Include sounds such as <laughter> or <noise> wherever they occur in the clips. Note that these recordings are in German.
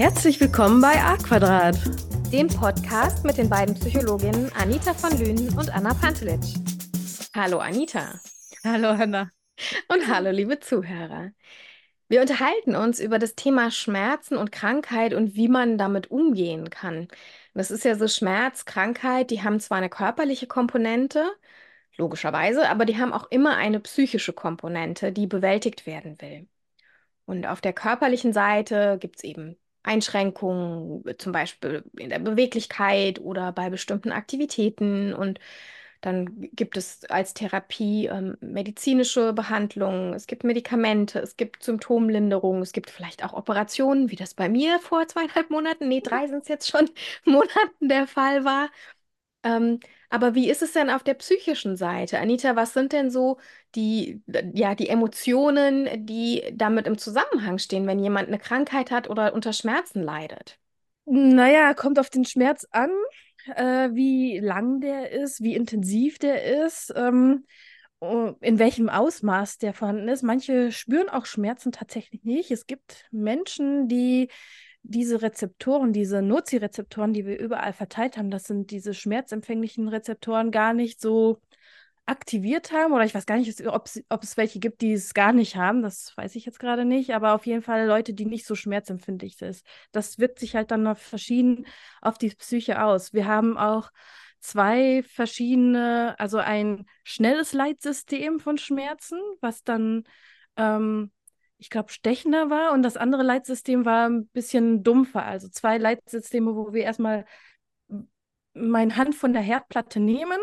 Herzlich willkommen bei A Quadrat, dem Podcast mit den beiden Psychologinnen Anita von Lünen und Anna Pantelic. Hallo Anita. Hallo Anna. Und hallo liebe Zuhörer. Wir unterhalten uns über das Thema Schmerzen und Krankheit und wie man damit umgehen kann. Das ist ja so Schmerz, Krankheit, die haben zwar eine körperliche Komponente, logischerweise, aber die haben auch immer eine psychische Komponente, die bewältigt werden will. Und auf der körperlichen Seite gibt es eben Einschränkungen, zum Beispiel in der Beweglichkeit oder bei bestimmten Aktivitäten. Und dann gibt es als Therapie ähm, medizinische Behandlungen, es gibt Medikamente, es gibt Symptomlinderung, es gibt vielleicht auch Operationen, wie das bei mir vor zweieinhalb Monaten, nee, drei sind es jetzt schon, <laughs> Monaten der Fall war. Ähm, aber wie ist es denn auf der psychischen Seite? Anita, was sind denn so die, ja, die Emotionen, die damit im Zusammenhang stehen, wenn jemand eine Krankheit hat oder unter Schmerzen leidet? Naja, kommt auf den Schmerz an, äh, wie lang der ist, wie intensiv der ist, ähm, in welchem Ausmaß der vorhanden ist. Manche spüren auch Schmerzen tatsächlich nicht. Es gibt Menschen, die diese Rezeptoren, diese Nozirezeptoren, die wir überall verteilt haben, das sind diese schmerzempfänglichen Rezeptoren gar nicht so aktiviert haben. Oder ich weiß gar nicht, ob es, welche gibt, die es gar nicht haben. Das weiß ich jetzt gerade nicht. Aber auf jeden Fall Leute, die nicht so schmerzempfindlich sind. Das wirkt sich halt dann noch verschieden auf die Psyche aus. Wir haben auch zwei verschiedene, also ein schnelles Leitsystem von Schmerzen, was dann ähm, ich glaube, stechender war und das andere Leitsystem war ein bisschen dumpfer. Also zwei Leitsysteme, wo wir erstmal meine Hand von der Herdplatte nehmen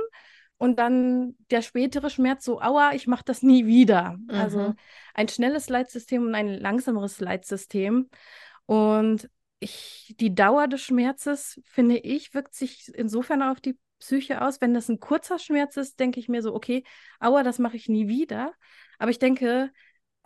und dann der spätere Schmerz so, aua, ich mache das nie wieder. Also mhm. Also ein schnelles Leitsystem und ein langsameres Leitsystem. Und ich, die Dauer des Schmerzes, finde ich, wirkt sich insofern auf die Psyche aus. Wenn das ein kurzer Schmerz ist, denke ich mir so, okay, aua, das mache ich nie wieder. Aber ich denke,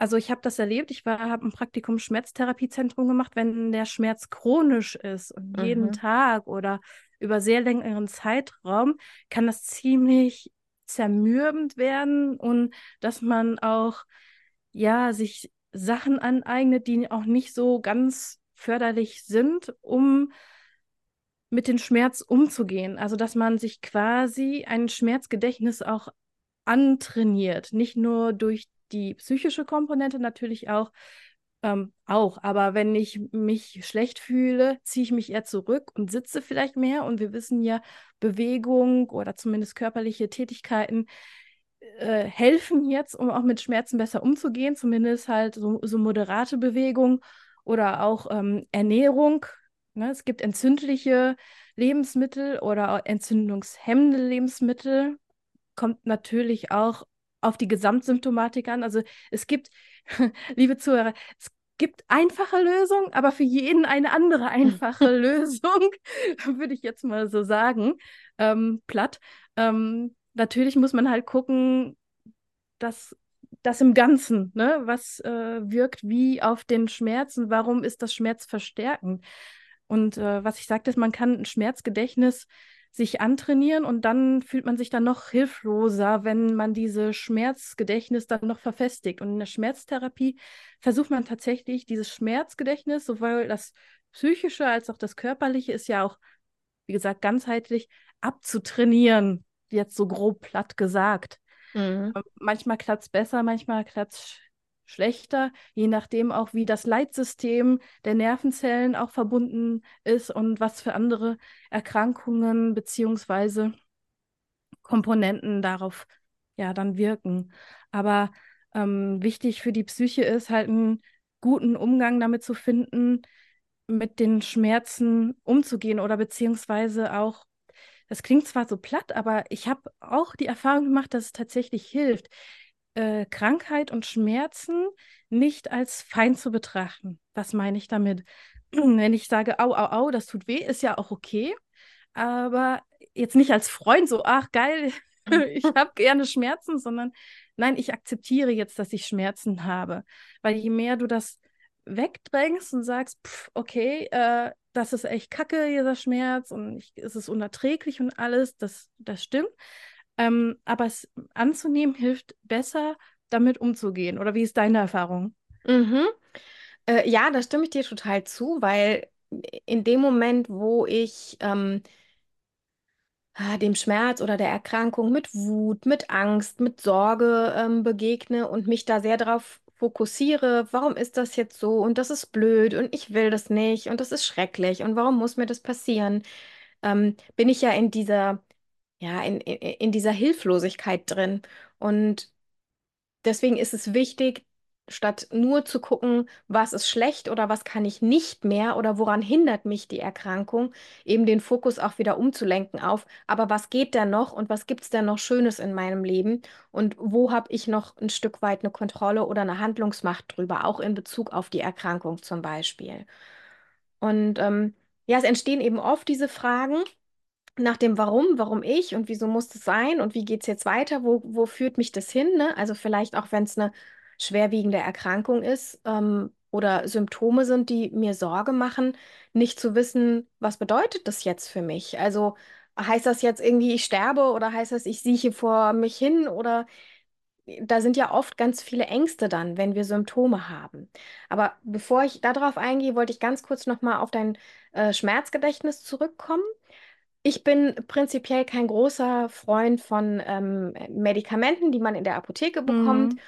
also ich habe das erlebt, ich habe ein Praktikum Schmerztherapiezentrum gemacht, wenn der Schmerz chronisch ist und mhm. jeden Tag oder über sehr längeren Zeitraum, kann das ziemlich zermürbend werden und dass man auch ja sich Sachen aneignet, die auch nicht so ganz förderlich sind, um mit dem Schmerz umzugehen. Also dass man sich quasi ein Schmerzgedächtnis auch antrainiert, nicht nur durch die psychische Komponente natürlich auch, ähm, auch. Aber wenn ich mich schlecht fühle, ziehe ich mich eher zurück und sitze vielleicht mehr. Und wir wissen ja, Bewegung oder zumindest körperliche Tätigkeiten äh, helfen jetzt, um auch mit Schmerzen besser umzugehen. Zumindest halt so, so moderate Bewegung oder auch ähm, Ernährung. Ne? Es gibt entzündliche Lebensmittel oder entzündungshemmende Lebensmittel. Kommt natürlich auch auf die Gesamtsymptomatik an. Also es gibt, <laughs> liebe Zuhörer, es gibt einfache Lösungen, aber für jeden eine andere einfache <laughs> Lösung, <laughs> würde ich jetzt mal so sagen, ähm, platt. Ähm, natürlich muss man halt gucken, dass das im Ganzen, ne, was äh, wirkt wie auf den Schmerzen, warum ist das Schmerz verstärkend? Und äh, was ich sagte, ist, man kann ein Schmerzgedächtnis sich antrainieren und dann fühlt man sich dann noch hilfloser, wenn man diese Schmerzgedächtnis dann noch verfestigt. Und in der Schmerztherapie versucht man tatsächlich dieses Schmerzgedächtnis, sowohl das psychische als auch das körperliche, ist ja auch, wie gesagt, ganzheitlich abzutrainieren, jetzt so grob platt gesagt. Mhm. Manchmal klappt es besser, manchmal klappt es schlechter, je nachdem auch, wie das Leitsystem der Nervenzellen auch verbunden ist und was für andere Erkrankungen beziehungsweise Komponenten darauf ja dann wirken. Aber ähm, wichtig für die Psyche ist halt einen guten Umgang damit zu finden, mit den Schmerzen umzugehen oder beziehungsweise auch das klingt zwar so platt, aber ich habe auch die Erfahrung gemacht, dass es tatsächlich hilft äh, Krankheit und Schmerzen nicht als Feind zu betrachten. Was meine ich damit? <clears throat> Wenn ich sage, au, au, au, das tut weh, ist ja auch okay. Aber jetzt nicht als Freund so, ach geil, <laughs> ich habe gerne Schmerzen, sondern nein, ich akzeptiere jetzt, dass ich Schmerzen habe. Weil je mehr du das wegdrängst und sagst, pff, okay, äh, das ist echt kacke, dieser Schmerz und ich, es ist unerträglich und alles, das, das stimmt. Ähm, aber es anzunehmen hilft besser, damit umzugehen. Oder wie ist deine Erfahrung? Mhm. Äh, ja, da stimme ich dir total zu, weil in dem Moment, wo ich ähm, ah, dem Schmerz oder der Erkrankung mit Wut, mit Angst, mit Sorge ähm, begegne und mich da sehr darauf fokussiere, warum ist das jetzt so und das ist blöd und ich will das nicht und das ist schrecklich und warum muss mir das passieren, ähm, bin ich ja in dieser, ja, in, in, dieser Hilflosigkeit drin. Und deswegen ist es wichtig, statt nur zu gucken, was ist schlecht oder was kann ich nicht mehr oder woran hindert mich die Erkrankung, eben den Fokus auch wieder umzulenken auf, aber was geht denn noch und was gibt es denn noch Schönes in meinem Leben und wo habe ich noch ein Stück weit eine Kontrolle oder eine Handlungsmacht drüber, auch in Bezug auf die Erkrankung zum Beispiel. Und ähm, ja, es entstehen eben oft diese Fragen nach dem Warum, warum ich und wieso muss es sein und wie geht es jetzt weiter, wo, wo führt mich das hin? Ne? Also vielleicht auch, wenn es eine schwerwiegende Erkrankung ist ähm, oder Symptome sind, die mir Sorge machen, nicht zu wissen, was bedeutet das jetzt für mich? Also heißt das jetzt irgendwie, ich sterbe oder heißt das, ich sieche vor mich hin oder da sind ja oft ganz viele Ängste dann, wenn wir Symptome haben. Aber bevor ich darauf eingehe, wollte ich ganz kurz nochmal auf dein äh, Schmerzgedächtnis zurückkommen. Ich bin prinzipiell kein großer Freund von ähm, Medikamenten, die man in der Apotheke bekommt. Mhm.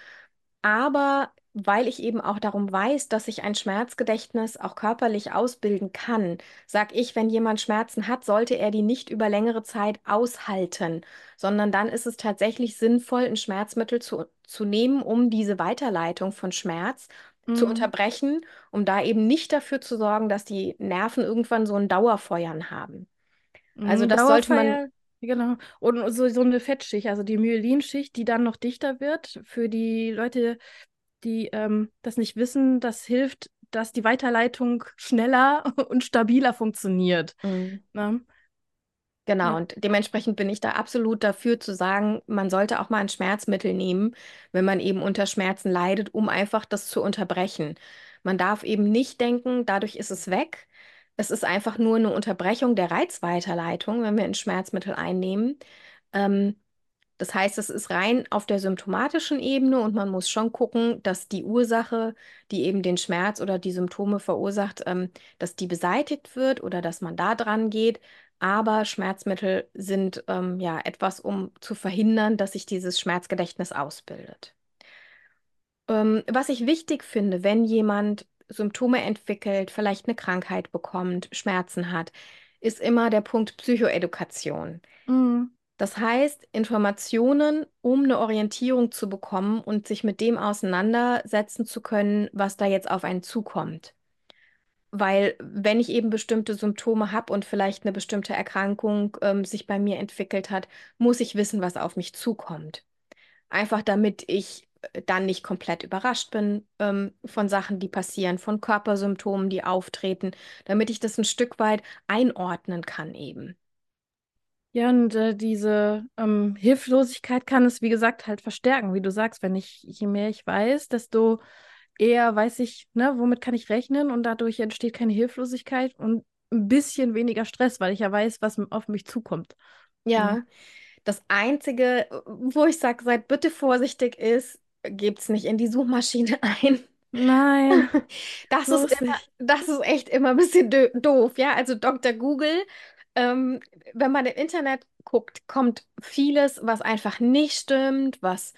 Aber weil ich eben auch darum weiß, dass sich ein Schmerzgedächtnis auch körperlich ausbilden kann, sage ich, wenn jemand Schmerzen hat, sollte er die nicht über längere Zeit aushalten, sondern dann ist es tatsächlich sinnvoll, ein Schmerzmittel zu, zu nehmen, um diese Weiterleitung von Schmerz zu Mhm. unterbrechen, um da eben nicht dafür zu sorgen, dass die Nerven irgendwann so ein Dauerfeuern haben. Also Mhm. das sollte man, genau. Und so, so eine Fettschicht, also die Myelinschicht, die dann noch dichter wird. Für die Leute, die ähm, das nicht wissen, das hilft, dass die Weiterleitung schneller <laughs> und stabiler funktioniert. Mm, Ne? genau, Ja. und dementsprechend bin ich da absolut dafür zu sagen, man sollte auch mal ein Schmerzmittel nehmen, wenn man eben unter Schmerzen leidet, um einfach das zu unterbrechen. Man darf eben nicht denken, dadurch ist es weg. Es ist einfach nur eine Unterbrechung der Reizweiterleitung, wenn wir ein Schmerzmittel einnehmen. Ähm, Das heißt, es ist rein auf der symptomatischen Ebene und man muss schon gucken, dass die Ursache, die eben den Schmerz oder die Symptome verursacht, ähm, dass die beseitigt wird oder dass man da dran geht. Aber Schmerzmittel sind ähm, ja etwas, um zu verhindern, dass sich dieses Schmerzgedächtnis ausbildet. Ähm, was ich wichtig finde, wenn jemand Symptome entwickelt, vielleicht eine Krankheit bekommt, Schmerzen hat, ist immer der Punkt Psychoedukation. Mhm. Das heißt, Informationen, um eine Orientierung zu bekommen und sich mit dem auseinandersetzen zu können, was da jetzt auf einen zukommt. Weil wenn ich eben bestimmte Symptome habe und vielleicht eine bestimmte Erkrankung ähm, sich bei mir entwickelt hat, muss ich wissen, was auf mich zukommt. Einfach damit ich dann nicht komplett überrascht bin ähm, von Sachen, die passieren, von Körpersymptomen, die auftreten, damit ich das ein Stück weit einordnen kann eben. Ja, und äh, diese ähm, Hilflosigkeit kann es, wie gesagt, halt verstärken. Wie du sagst, wenn ich, je mehr ich weiß, desto eher weiß ich, ne, womit kann ich rechnen und dadurch entsteht keine Hilflosigkeit und ein bisschen weniger Stress, weil ich ja weiß, was auf mich zukommt. Ja. Ne? Das Einzige, wo ich sage, seid bitte vorsichtig, ist, gebt es nicht in die Suchmaschine ein. Nein, <laughs> Das ist immer, das ist echt immer ein bisschen doof, ja. Also Dr. Google, ähm, wenn man im Internet guckt, kommt vieles, was einfach nicht stimmt, was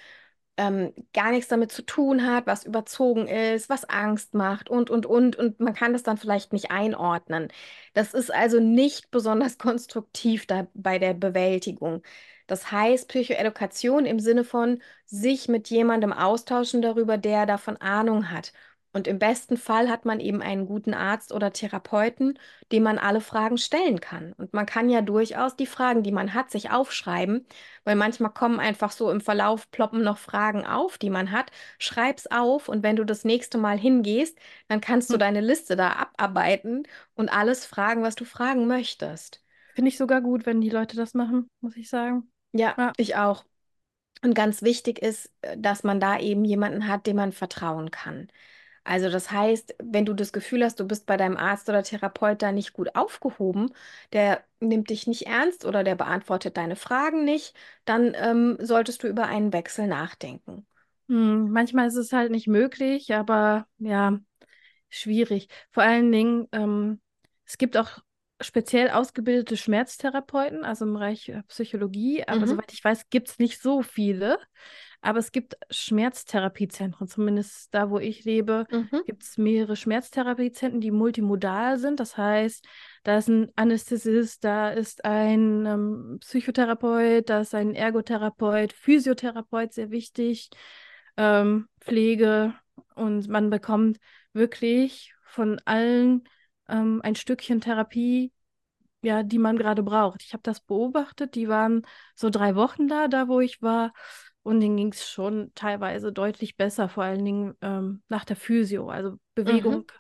ähm, gar nichts damit zu tun hat, was überzogen ist, was Angst macht und, und, und. Und man kann das dann vielleicht nicht einordnen. Das ist also nicht besonders konstruktiv da bei der Bewältigung. Das heißt, Psychoedukation im Sinne von sich mit jemandem austauschen darüber, der davon Ahnung hat. Und im besten Fall hat man eben einen guten Arzt oder Therapeuten, dem man alle Fragen stellen kann. Und man kann ja durchaus die Fragen, die man hat, sich aufschreiben weil manchmal kommen einfach so im Verlauf, ploppen noch Fragen auf, die man hat. Schreib's auf und wenn du das nächste Mal hingehst, dann kannst du Hm. deine Liste da abarbeiten und alles fragen, was du fragen möchtest. Finde ich sogar gut, wenn die Leute das machen, muss ich sagen. Ja, Ja. ich auch. Und ganz wichtig ist, äh, dass man da eben jemanden hat, dem man vertrauen kann. Also das heißt, wenn du das Gefühl hast, du bist bei deinem Arzt oder Therapeut da nicht gut aufgehoben, der nimmt dich nicht ernst oder der beantwortet deine Fragen nicht, dann ähm, solltest du über einen Wechsel nachdenken. Hm, manchmal ist es halt nicht möglich, aber ja, schwierig. Vor allen Dingen, ähm, es gibt auch speziell ausgebildete Schmerztherapeuten, also im Bereich äh, Psychologie, aber Mhm. soweit ich weiß, gibt es nicht so viele. Aber es gibt Schmerztherapiezentren, zumindest da, wo ich lebe, Mhm. gibt es mehrere Schmerztherapiezentren, die multimodal sind. Das heißt, da ist ein Anästhesist, da ist ein ähm, Psychotherapeut, da ist ein Ergotherapeut, Physiotherapeut, sehr wichtig, ähm, Pflege und man bekommt wirklich von allen ähm, ein Stückchen Therapie, ja, die man gerade braucht. Ich habe das beobachtet, die waren so drei Wochen da, da wo ich war. Und denen ging es schon teilweise deutlich besser, vor allen Dingen ähm, nach der Physio. Also Bewegung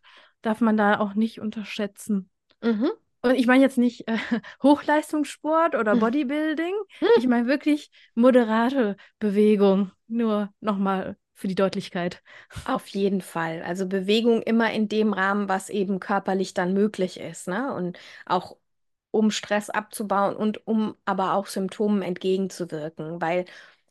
darf man da auch nicht unterschätzen. Mhm. Und ich meine jetzt nicht äh, <laughs> Hochleistungssport oder Mhm. Bodybuilding. Ich meine wirklich moderate Bewegung. Nur nochmal für die Deutlichkeit. Auf jeden Fall. Also Bewegung immer in dem Rahmen, was eben körperlich dann möglich ist, ne? Und auch um Stress abzubauen und um aber auch Symptomen entgegenzuwirken. Weil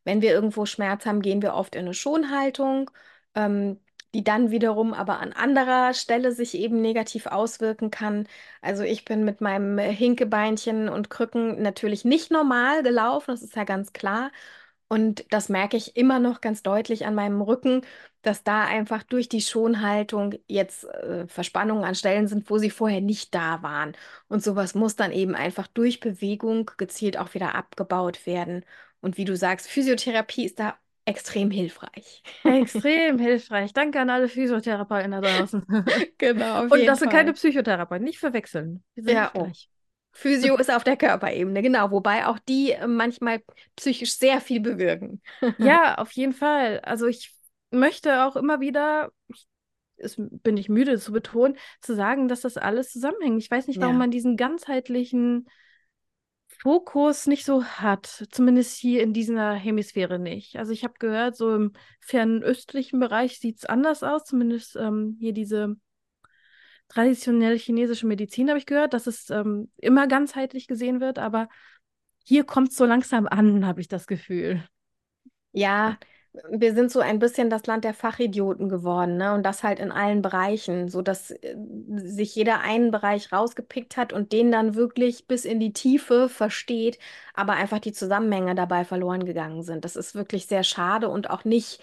wenn wir irgendwo Schmerz haben, gehen wir oft in eine Schonhaltung, ähm, die dann wiederum aber an anderer Stelle sich eben negativ auswirken kann. Also ich bin mit meinem Hinkebeinchen und Krücken natürlich nicht normal gelaufen, das ist ja ganz klar. Und das merke ich immer noch ganz deutlich an meinem Rücken, dass da einfach durch die Schonhaltung jetzt äh, Verspannungen an Stellen sind, wo sie vorher nicht da waren. Und sowas muss dann eben einfach durch Bewegung gezielt auch wieder abgebaut werden. Und wie du sagst, Physiotherapie ist da extrem hilfreich. Extrem hilfreich. Danke an alle Physiotherapeuten da draußen. <laughs> Genau, Und das sind keine Fall. Psychotherapeuten, nicht verwechseln. Ja, oh. Physio ist auf der Körperebene, genau, wobei auch die äh, manchmal psychisch sehr viel bewirken. Ja, <laughs> auf jeden Fall. Also ich möchte auch immer wieder, ich, es, bin ich müde zu betonen, zu sagen, dass das alles zusammenhängt. Ich weiß nicht, warum Ja. man diesen ganzheitlichen Fokus nicht so hat, zumindest hier in dieser Hemisphäre nicht. Also ich habe gehört, so im fernöstlichen Bereich sieht es anders aus, zumindest ähm, hier diese traditionelle chinesische Medizin habe ich gehört, dass es ähm, immer ganzheitlich gesehen wird, aber hier kommt es so langsam an, habe ich das Gefühl. Ja, wir sind so ein bisschen das Land der Fachidioten geworden, ne? Und das halt in allen Bereichen, so dass äh, sich jeder einen Bereich rausgepickt hat und den dann wirklich bis in die Tiefe versteht, aber einfach die Zusammenhänge dabei verloren gegangen sind. Das ist wirklich sehr schade und auch nicht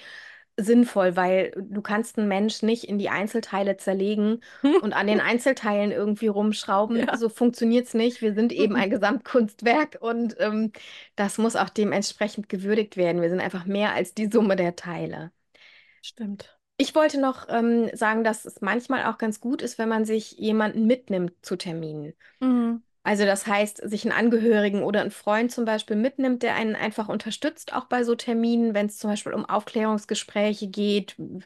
sinnvoll, weil du kannst einen Mensch nicht in die Einzelteile zerlegen <laughs> und an den Einzelteilen irgendwie rumschrauben. Ja. So funktioniert es nicht. Wir sind eben ein <laughs> Gesamtkunstwerk und ähm, das muss auch dementsprechend gewürdigt werden. Wir sind einfach mehr als die Summe der Teile. Stimmt. Ich wollte noch ähm, sagen, dass es manchmal auch ganz gut ist, wenn man sich jemanden mitnimmt zu Terminen. Mhm. Also das heißt, sich einen Angehörigen oder einen Freund zum Beispiel mitnimmt, der einen einfach unterstützt, auch bei so Terminen, wenn es zum Beispiel um Aufklärungsgespräche geht, b-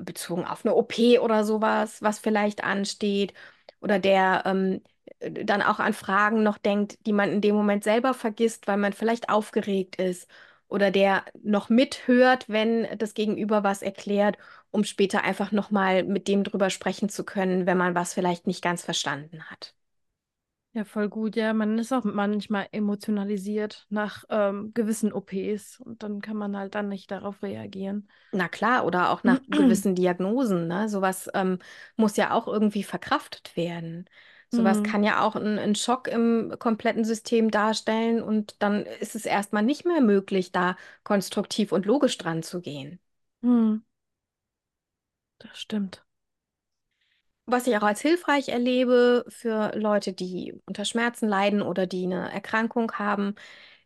bezogen auf eine OP oder sowas, was vielleicht ansteht, oder der ähm, dann auch an Fragen noch denkt, die man in dem Moment selber vergisst, weil man vielleicht aufgeregt ist, oder der noch mithört, wenn das Gegenüber was erklärt, um später einfach nochmal mit dem drüber sprechen zu können, wenn man was vielleicht nicht ganz verstanden hat. Ja, voll gut. Ja, man ist auch manchmal emotionalisiert nach ähm, gewissen OPs und dann kann man halt dann nicht darauf reagieren. Na klar, oder auch nach <clears throat> gewissen Diagnosen, ne? Sowas ähm, muss ja auch irgendwie verkraftet werden. Sowas Mhm. kann ja auch einen, Schock im kompletten System darstellen und dann ist es erstmal nicht mehr möglich, da konstruktiv und logisch dran zu gehen. Mhm. Das stimmt. Was ich auch als hilfreich erlebe für Leute, die unter Schmerzen leiden oder die eine Erkrankung haben,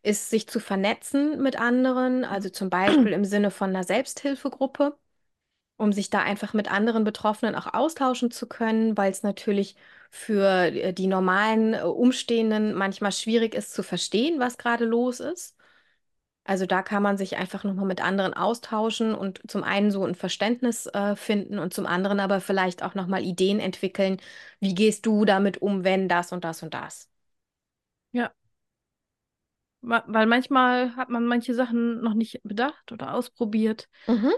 ist, sich zu vernetzen mit anderen, also zum Beispiel im Sinne von einer Selbsthilfegruppe. um sich da einfach mit anderen Betroffenen auch austauschen zu können, weil es natürlich für äh, die normalen äh, Umstehenden manchmal schwierig ist zu verstehen, was gerade los ist. Also da kann man sich einfach nochmal mit anderen austauschen und zum einen so ein Verständnis äh, finden und zum anderen aber vielleicht auch nochmal Ideen entwickeln, wie gehst du damit um, wenn das und das und das. Ja. Weil manchmal hat man manche Sachen noch nicht bedacht oder ausprobiert, Mhm.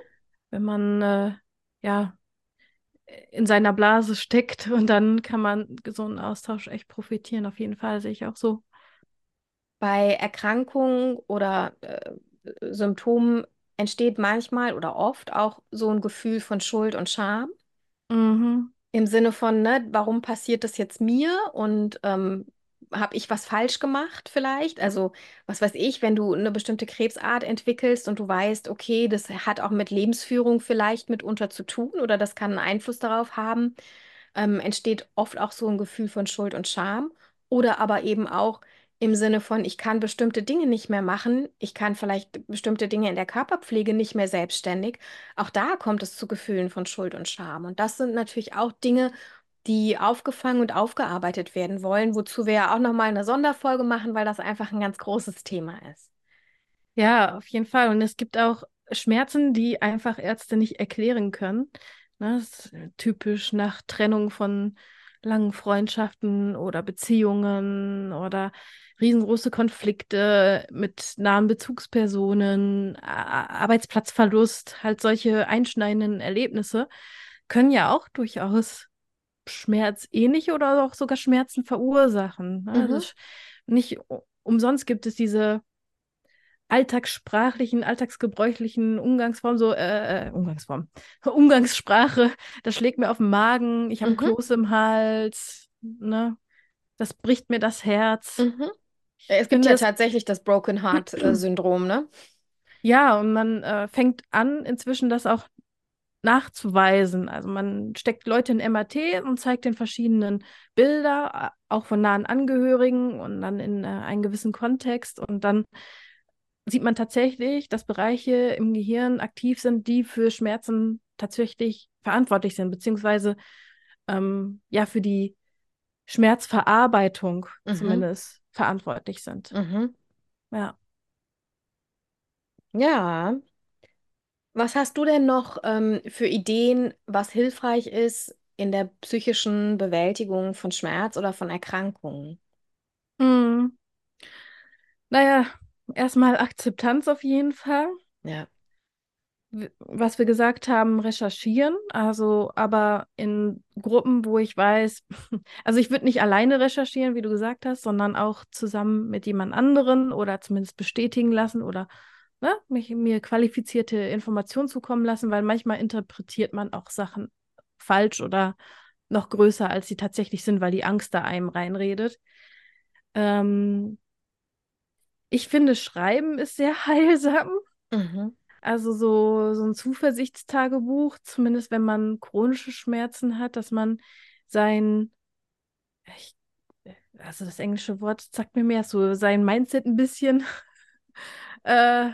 wenn man äh, ja in seiner Blase steckt und dann kann man so einen Austausch echt profitieren. Auf jeden Fall sehe ich auch so. Bei Erkrankungen oder äh, Symptomen entsteht manchmal oder oft auch so ein Gefühl von Schuld und Scham. Mhm. Im Sinne von, ne, warum passiert das jetzt mir und ähm, habe ich was falsch gemacht vielleicht? Also, was weiß ich, wenn du eine bestimmte Krebsart entwickelst und du weißt, okay, das hat auch mit Lebensführung vielleicht mitunter zu tun oder das kann einen Einfluss darauf haben, ähm, entsteht oft auch so ein Gefühl von Schuld und Scham. Oder aber eben auch im Sinne von, ich kann bestimmte Dinge nicht mehr machen, ich kann vielleicht bestimmte Dinge in der Körperpflege nicht mehr selbstständig. Auch da kommt es zu Gefühlen von Schuld und Scham. Und das sind natürlich auch Dinge, die aufgefangen und aufgearbeitet werden wollen, wozu wir ja auch nochmal eine Sonderfolge machen, weil das einfach ein ganz großes Thema ist. Ja, auf jeden Fall. Und es gibt auch Schmerzen, die einfach Ärzte nicht erklären können. Ne, das ist typisch nach Trennung von langen Freundschaften oder Beziehungen oder riesengroße Konflikte mit nahen Bezugspersonen, Arbeitsplatzverlust, halt solche einschneidenden Erlebnisse können ja auch durchaus schmerzähnliche oder auch sogar Schmerzen verursachen. Ne? Mhm. Also nicht umsonst gibt es diese alltagssprachlichen, alltagsgebräuchlichen Umgangsformen, so äh, äh Umgangsform, <laughs> Umgangssprache, das schlägt mir auf den Magen, ich habe mhm. Kloß im Hals, ne? Das bricht mir das Herz. Mhm. Es gibt ja das... tatsächlich das Broken Heart äh, <clears throat> Syndrom, ne? Ja, und man äh, fängt an, inzwischen das auch nachzuweisen. Also man steckt Leute in MRT und zeigt den verschiedenen Bilder, auch von nahen Angehörigen und dann in äh, einen gewissen Kontext. Und dann sieht man tatsächlich, dass Bereiche im Gehirn aktiv sind, die für Schmerzen tatsächlich verantwortlich sind, beziehungsweise ähm, ja für die Schmerzverarbeitung mhm. zumindest verantwortlich sind. Mhm. Ja. Ja, was hast du denn noch ähm, für Ideen, was hilfreich ist in der psychischen Bewältigung von Schmerz oder von Erkrankungen? Hm. Naja, erstmal Akzeptanz auf jeden Fall. Ja. Was wir gesagt haben, recherchieren. Also, aber in Gruppen, wo ich weiß, <laughs> also ich würde nicht alleine recherchieren, wie du gesagt hast, sondern auch zusammen mit jemand anderen oder zumindest bestätigen lassen oder ne, mich, mir qualifizierte Informationen zukommen lassen, weil manchmal interpretiert man auch Sachen falsch oder noch größer, als sie tatsächlich sind, weil die Angst da einem reinredet. Ähm, ich finde, Schreiben ist sehr <laughs> heilsam. Mhm. Also so, so ein Zuversichtstagebuch, zumindest wenn man chronische Schmerzen hat, dass man sein, ich, also das englische Wort sagt mir mehr so, sein Mindset ein bisschen <laughs> äh,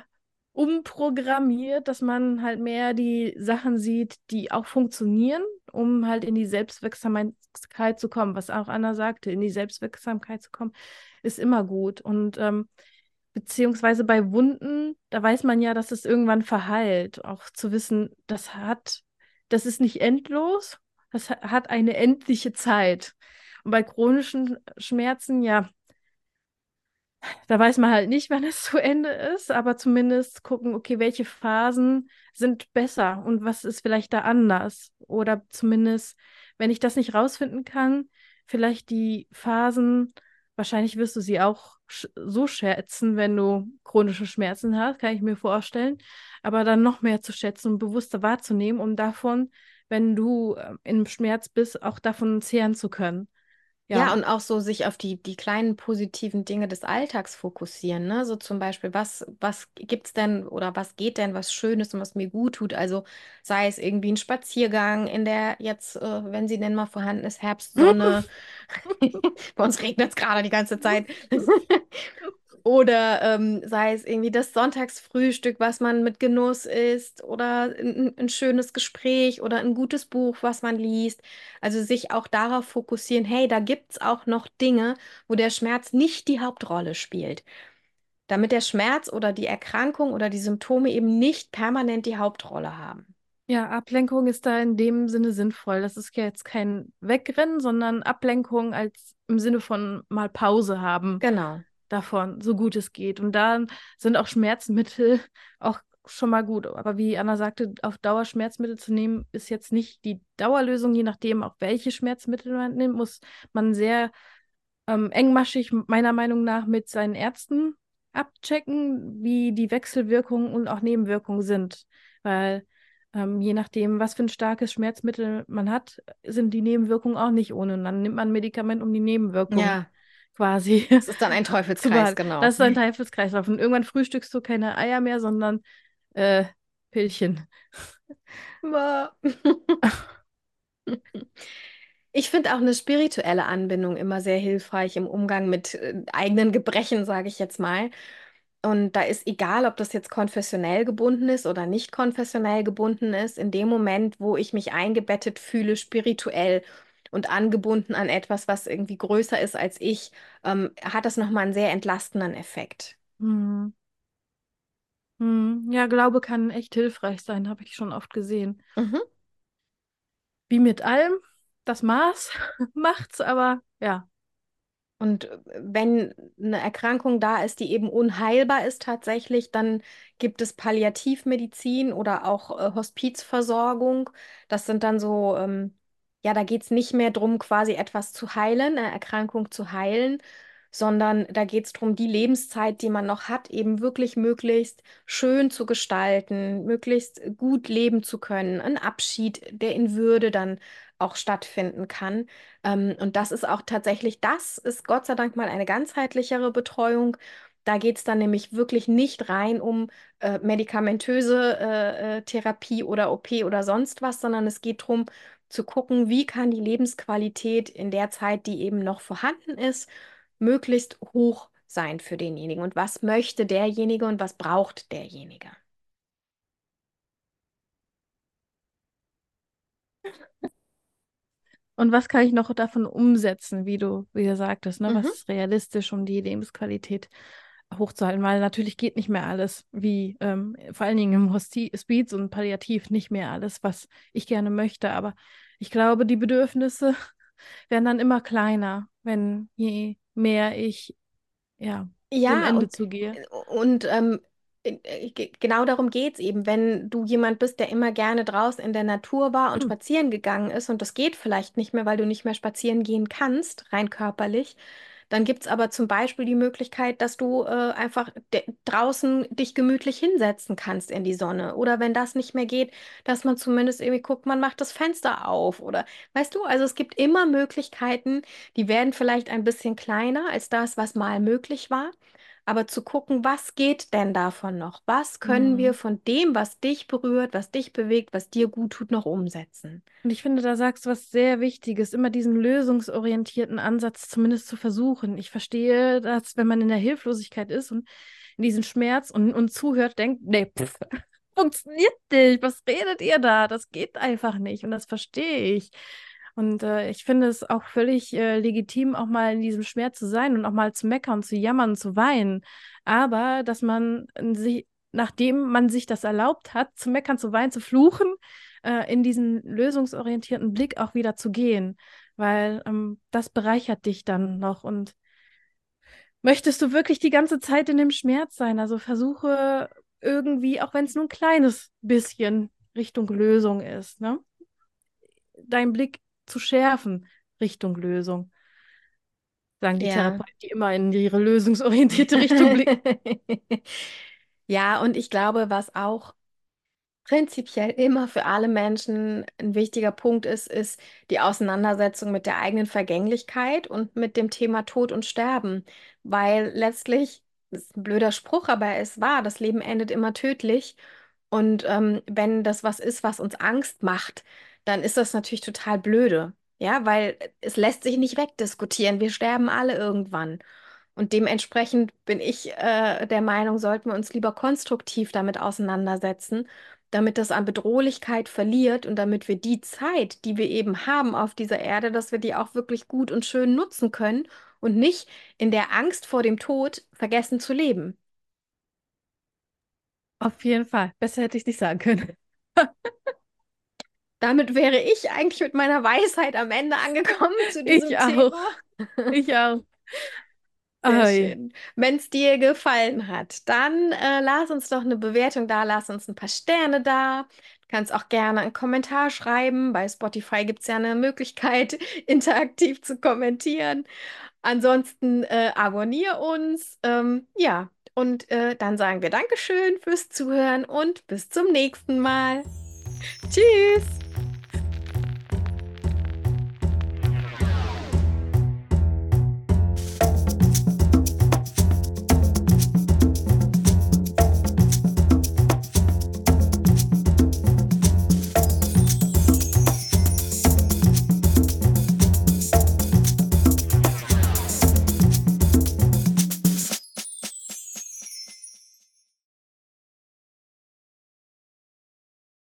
umprogrammiert, dass man halt mehr die Sachen sieht, die auch funktionieren, um halt in die Selbstwirksamkeit zu kommen. Was auch Anna sagte, in die Selbstwirksamkeit zu kommen, ist immer gut. Und ähm, beziehungsweise bei Wunden, da weiß man ja, dass es irgendwann verheilt. Auch zu wissen, das hat, das ist nicht endlos, das hat eine endliche Zeit. Und bei chronischen Schmerzen, ja, da weiß man halt nicht, <laughs> wann es zu Ende ist, aber zumindest gucken, okay, welche Phasen sind besser und was ist vielleicht da anders. Oder zumindest, wenn ich das nicht rausfinden kann, vielleicht die Phasen, wahrscheinlich wirst du sie auch so schätzen, wenn du chronische Schmerzen hast, kann ich mir vorstellen, aber dann noch mehr zu schätzen und bewusster wahrzunehmen, um davon, wenn du ähm, im Schmerz bist, auch davon zehren zu können. Ja. Ja, und auch so sich auf die, die kleinen positiven Dinge des Alltags fokussieren, ne? So zum Beispiel, was, was gibt's denn oder was geht denn, was Schönes und was mir gut tut? Also sei es irgendwie ein Spaziergang in der jetzt, äh, wenn sie denn mal vorhanden ist, Herbstsonne. <laughs> <laughs> Bei uns regnet es gerade die ganze Zeit. <laughs> Oder ähm, sei es irgendwie das Sonntagsfrühstück, was man mit Genuss isst, oder ein, ein, schönes Gespräch oder ein gutes Buch, was man liest. Also sich auch darauf fokussieren, hey, da gibt es auch noch Dinge, wo der Schmerz nicht die Hauptrolle spielt. Damit der Schmerz oder die Erkrankung oder die Symptome eben nicht permanent die Hauptrolle haben. Ja, Ablenkung ist da in dem Sinne sinnvoll. Das ist ja jetzt kein Wegrennen, sondern Ablenkung als im Sinne von mal Pause haben. Genau davon, so gut es geht. Und dann sind auch Schmerzmittel <laughs> auch schon mal gut. Aber wie Anna sagte, auf Dauer Schmerzmittel zu nehmen, ist jetzt nicht die Dauerlösung. Je nachdem, auch welche Schmerzmittel man nimmt, muss man sehr ähm, engmaschig, meiner Meinung nach, mit seinen Ärzten abchecken, wie die Wechselwirkungen und auch Nebenwirkungen sind. Weil ähm, je nachdem, was für ein starkes Schmerzmittel man hat, sind die Nebenwirkungen auch nicht ohne. Und dann nimmt man ein Medikament, um die Nebenwirkungen Ja, quasi das ist dann ein <laughs> Teufelskreis, genau. Das ist ein Teufelskreislauf. Und irgendwann frühstückst du keine Eier mehr, sondern äh, Pillchen. <laughs> <laughs> Ich finde auch eine spirituelle Anbindung immer sehr hilfreich im Umgang mit äh, eigenen Gebrechen, sage ich jetzt mal. Und da ist egal, ob das jetzt konfessionell gebunden ist oder nicht konfessionell gebunden ist, in dem Moment, wo ich mich eingebettet fühle, spirituell und angebunden an etwas, was irgendwie größer ist als ich, ähm, hat das nochmal einen sehr entlastenden Effekt. Hm. Hm. Ja, Glaube kann echt hilfreich sein, habe ich schon oft gesehen. Mhm. Wie mit allem, das Maß <laughs> macht's, aber ja. Und äh, wenn eine Erkrankung da ist, die eben unheilbar ist tatsächlich, dann gibt es Palliativmedizin oder auch äh, Hospizversorgung. Das sind dann so, ähm, ja, da geht es nicht mehr darum, quasi etwas zu heilen, eine Erkrankung zu heilen, sondern da geht es darum, die Lebenszeit, die man noch hat, eben wirklich möglichst schön zu gestalten, möglichst gut leben zu können. Ein Abschied, der in Würde dann auch stattfinden kann. Ähm, und das ist auch tatsächlich, das ist Gott sei Dank mal eine ganzheitlichere Betreuung. Da geht es dann nämlich wirklich nicht rein um äh, medikamentöse äh, äh, Therapie oder OP oder sonst was, sondern es geht darum zu gucken, wie kann die Lebensqualität in der Zeit, die eben noch vorhanden ist, möglichst hoch sein für denjenigen. Und was möchte derjenige und was braucht derjenige? Und was kann ich noch davon umsetzen, wie du, wie du sagtest, ne? Was Mhm. ist realistisch, um die Lebensqualität hochzuhalten? Weil natürlich geht nicht mehr alles, wie ähm, vor allen Dingen im Hospiz und Palliativ nicht mehr alles, was ich gerne möchte. Aber ich glaube, die Bedürfnisse <laughs> werden dann immer kleiner, wenn je mehr ich ja dem Ja, Ende und, zugehe. und ähm, äh, ge- genau darum geht es eben, wenn du jemand bist, der immer gerne draußen in der Natur war und Hm. spazieren gegangen ist und das geht vielleicht nicht mehr, weil du nicht mehr spazieren gehen kannst, rein körperlich, dann gibt es aber zum Beispiel die Möglichkeit, dass du äh, einfach draußen dich gemütlich hinsetzen kannst in die Sonne. Oder wenn das nicht mehr geht, dass man zumindest irgendwie guckt, man macht das Fenster auf. Oder weißt du, also es gibt immer Möglichkeiten, die werden vielleicht ein bisschen kleiner als das, was mal möglich war. Aber zu gucken, was geht denn davon noch? Was können wir Hm. von dem, was dich berührt, was dich bewegt, was dir gut tut, noch umsetzen? Und ich finde, da sagst du was sehr Wichtiges, immer diesen lösungsorientierten Ansatz zumindest zu versuchen. Ich verstehe, dass wenn man in der Hilflosigkeit ist und in diesem Schmerz und, und zuhört, denkt, nee, pff, <laughs> funktioniert nicht, was redet ihr da? Das geht einfach nicht und das verstehe ich. Und äh, ich finde es auch völlig äh, legitim, auch mal in diesem Schmerz zu sein und auch mal zu meckern, zu jammern, zu weinen. Aber dass man sich, nachdem man sich das erlaubt hat, zu meckern, zu weinen, zu fluchen, äh, in diesen lösungsorientierten Blick auch wieder zu gehen, weil ähm, das bereichert dich dann noch. Und möchtest du wirklich die ganze Zeit in dem Schmerz sein? Also versuche irgendwie, auch wenn es nur ein kleines bisschen Richtung Lösung ist, ne? Deinen Blick zu schärfen Richtung Lösung. Sagen die Ja. Therapeuten, die immer in ihre lösungsorientierte Richtung <laughs> blicken. Ja, und ich glaube, was auch prinzipiell immer für alle Menschen ein wichtiger Punkt ist, ist die Auseinandersetzung mit der eigenen Vergänglichkeit und mit dem Thema Tod und Sterben. Weil letztlich, das ist ein blöder Spruch, aber es war, das Leben endet immer tödlich. Und ähm, wenn das was ist, was uns Angst macht, dann ist das natürlich total blöde. Ja, weil es lässt sich nicht wegdiskutieren. Wir sterben alle irgendwann. Und dementsprechend bin ich äh, der Meinung, sollten wir uns lieber konstruktiv damit auseinandersetzen, damit das an Bedrohlichkeit verliert und damit wir die Zeit, die wir eben haben auf dieser Erde, dass wir die auch wirklich gut und schön nutzen können und nicht in der Angst vor dem Tod vergessen zu leben. Auf jeden Fall. Besser hätte ich nicht sagen können. <laughs> Damit wäre ich eigentlich mit meiner Weisheit am Ende angekommen zu diesem Ich auch. Thema. Ich auch. <laughs> Ei. schön. Wenn es dir gefallen hat, dann äh, lass uns doch eine Bewertung da, lass uns ein paar Sterne da. Du kannst auch gerne einen Kommentar schreiben. Bei Spotify gibt es ja eine Möglichkeit, <laughs> interaktiv zu kommentieren. Ansonsten äh, abonniere uns. Ähm, ja, und äh, dann sagen wir Dankeschön fürs Zuhören und bis zum nächsten Mal. Tschüss.